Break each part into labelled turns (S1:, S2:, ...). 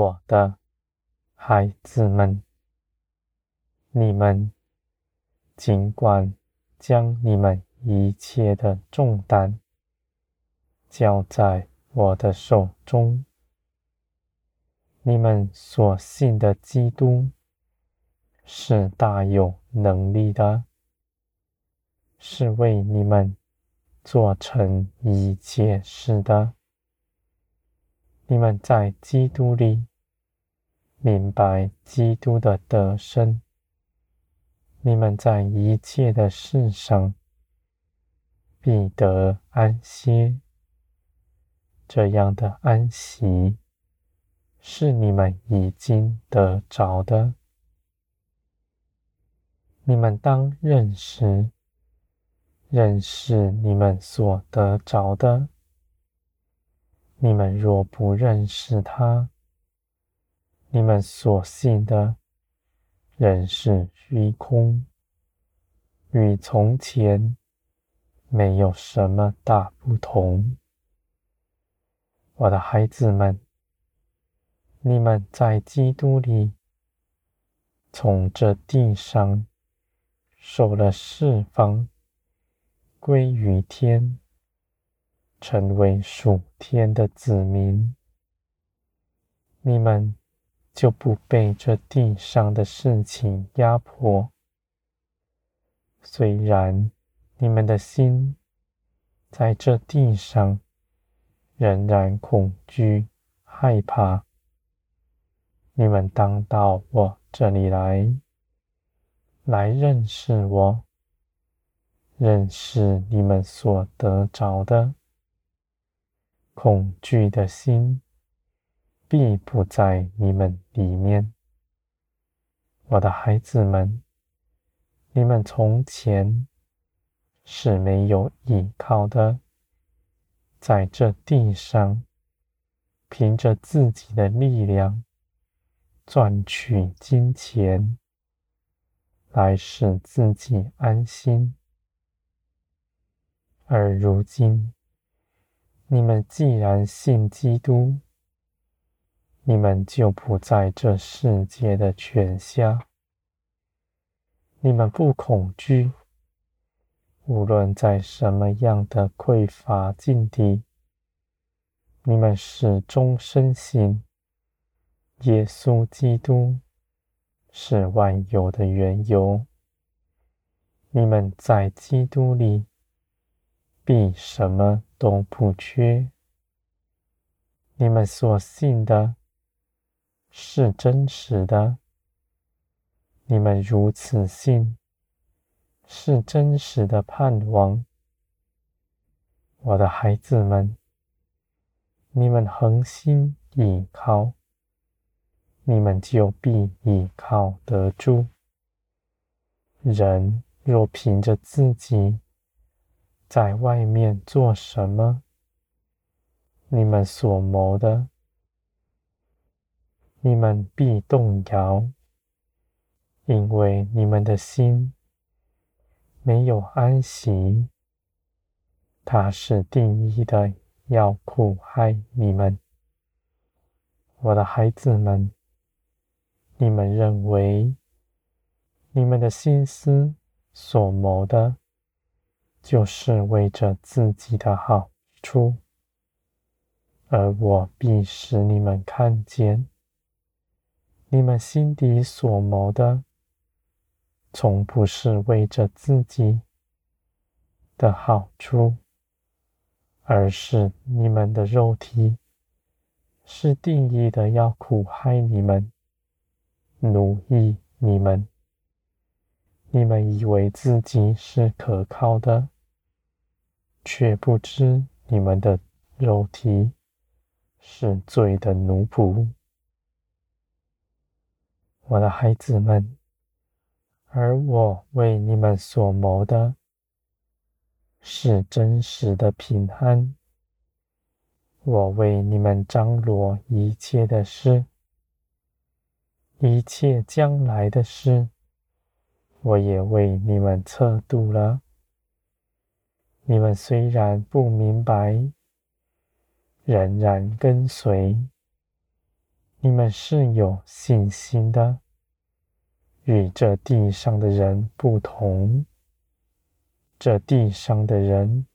S1: 我的孩子们，你们尽管将你们一切的重担交在我的手中。你们所信的基督是大有能力的，是为你们做成一切事的。你们在基督里明白基督的得胜，你们在一切的事上必得安歇。这样的安息，是你们已经得着的。你们当认识，认识你们所得着的。你们若不认识他，你们所信的仍是虚空，与从前没有什么大不同。我的孩子们。你们在基督里，从这地上受了释放，归于天，成为属天的子民。你们就不被这地上的事情压迫。虽然你们的心在这地上仍然恐惧、害怕。你们当到我这里来，来认识我，认识你们所得着的。恐惧的心必不在你们里面。我的孩子们，你们从前是没有依靠的，在这地上，凭着自己的力量。赚取金钱，来使自己安心。而如今，你们既然信基督，你们就不在这世界的权下。你们不恐惧，无论在什么样的匮乏境地，你们始终深信。耶稣基督是万有的缘由，你们在基督里必什么都不缺。你们所信的是真实的，你们如此信，是真实的盼望。我的孩子们，你们恒心倚靠。你们就必倚靠得住。人若凭着自己在外面做什么，你们所谋的，你们必动摇，因为你们的心没有安息，他是定意的要苦害你们，我的孩子们。你们认为，你们的心思所谋的，就是为着自己的好处，而我必使你们看见，你们心底所谋的，从不是为着自己的好处，而是你们的肉体是定义的要苦害你们。奴役你们，你们以为自己是可靠的，却不知你们的肉体是罪的奴仆。我的孩子们，而我为你们所谋的，是真实的平安。我为你们张罗一切的事。一切将来的事，我也为你们测度了。你们虽然不明白，仍然跟随，你们是有信心的，与这地上的人不同。这地上的人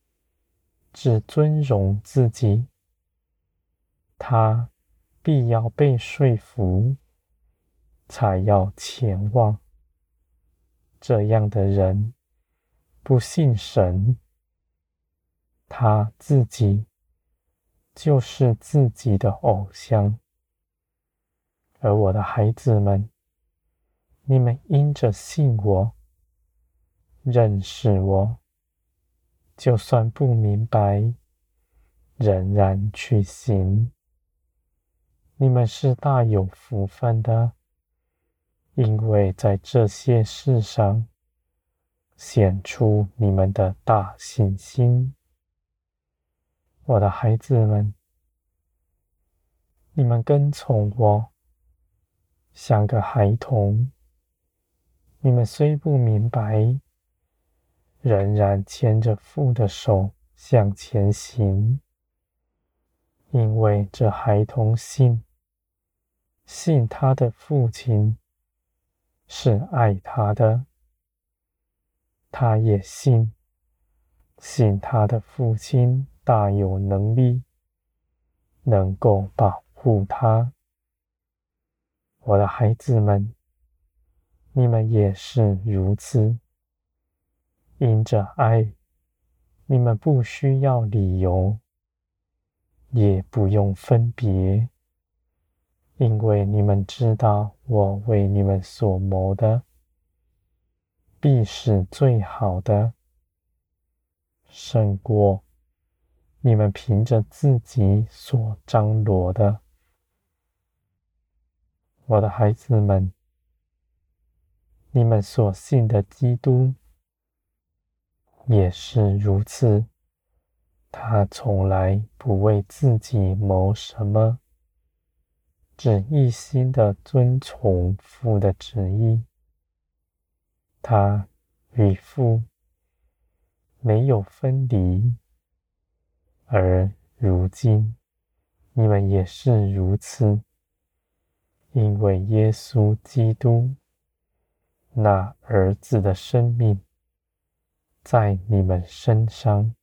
S1: 只尊荣自己，他必要被说服，才要前往。这样的人不信神，他自己就是自己的偶像。而我的孩子们，你们因着信我。认识我，就算不明白，仍然去行。你们是大有福分的，因为在这些事上显出你们的大信心。我的孩子们，你们跟从我，像个孩童。你们虽不明白。仍然牵着父的手向前行，因为这孩童信，信他的父亲是爱他的，他也信，信他的父亲大有能力，能够保护他。我的孩子们，你们也是如此。因着爱，你们不需要理由，也不用分别，因为你们知道我为你们所谋的，必是最好的，胜过你们凭着自己所张罗的。我的孩子们，你们所信的基督。也是如此，他从来不为自己谋什么，只一心的遵从父的旨意。他与父没有分离，而如今你们也是如此，因为耶稣基督那儿子的生命。在你们身上，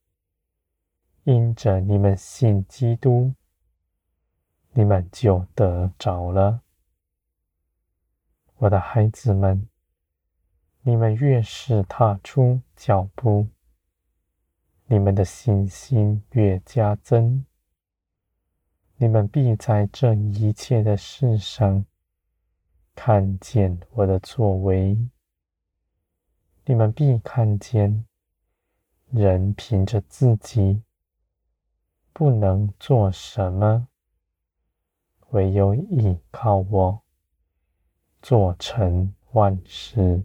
S1: 因着你们信基督，你们就得着了。我的孩子们，你们越是踏出脚步，你们的信心越加增，你们必在这一切的事上看见我的作为，你们必看见。人凭着自己不能做什么，唯有依靠我，做成万事。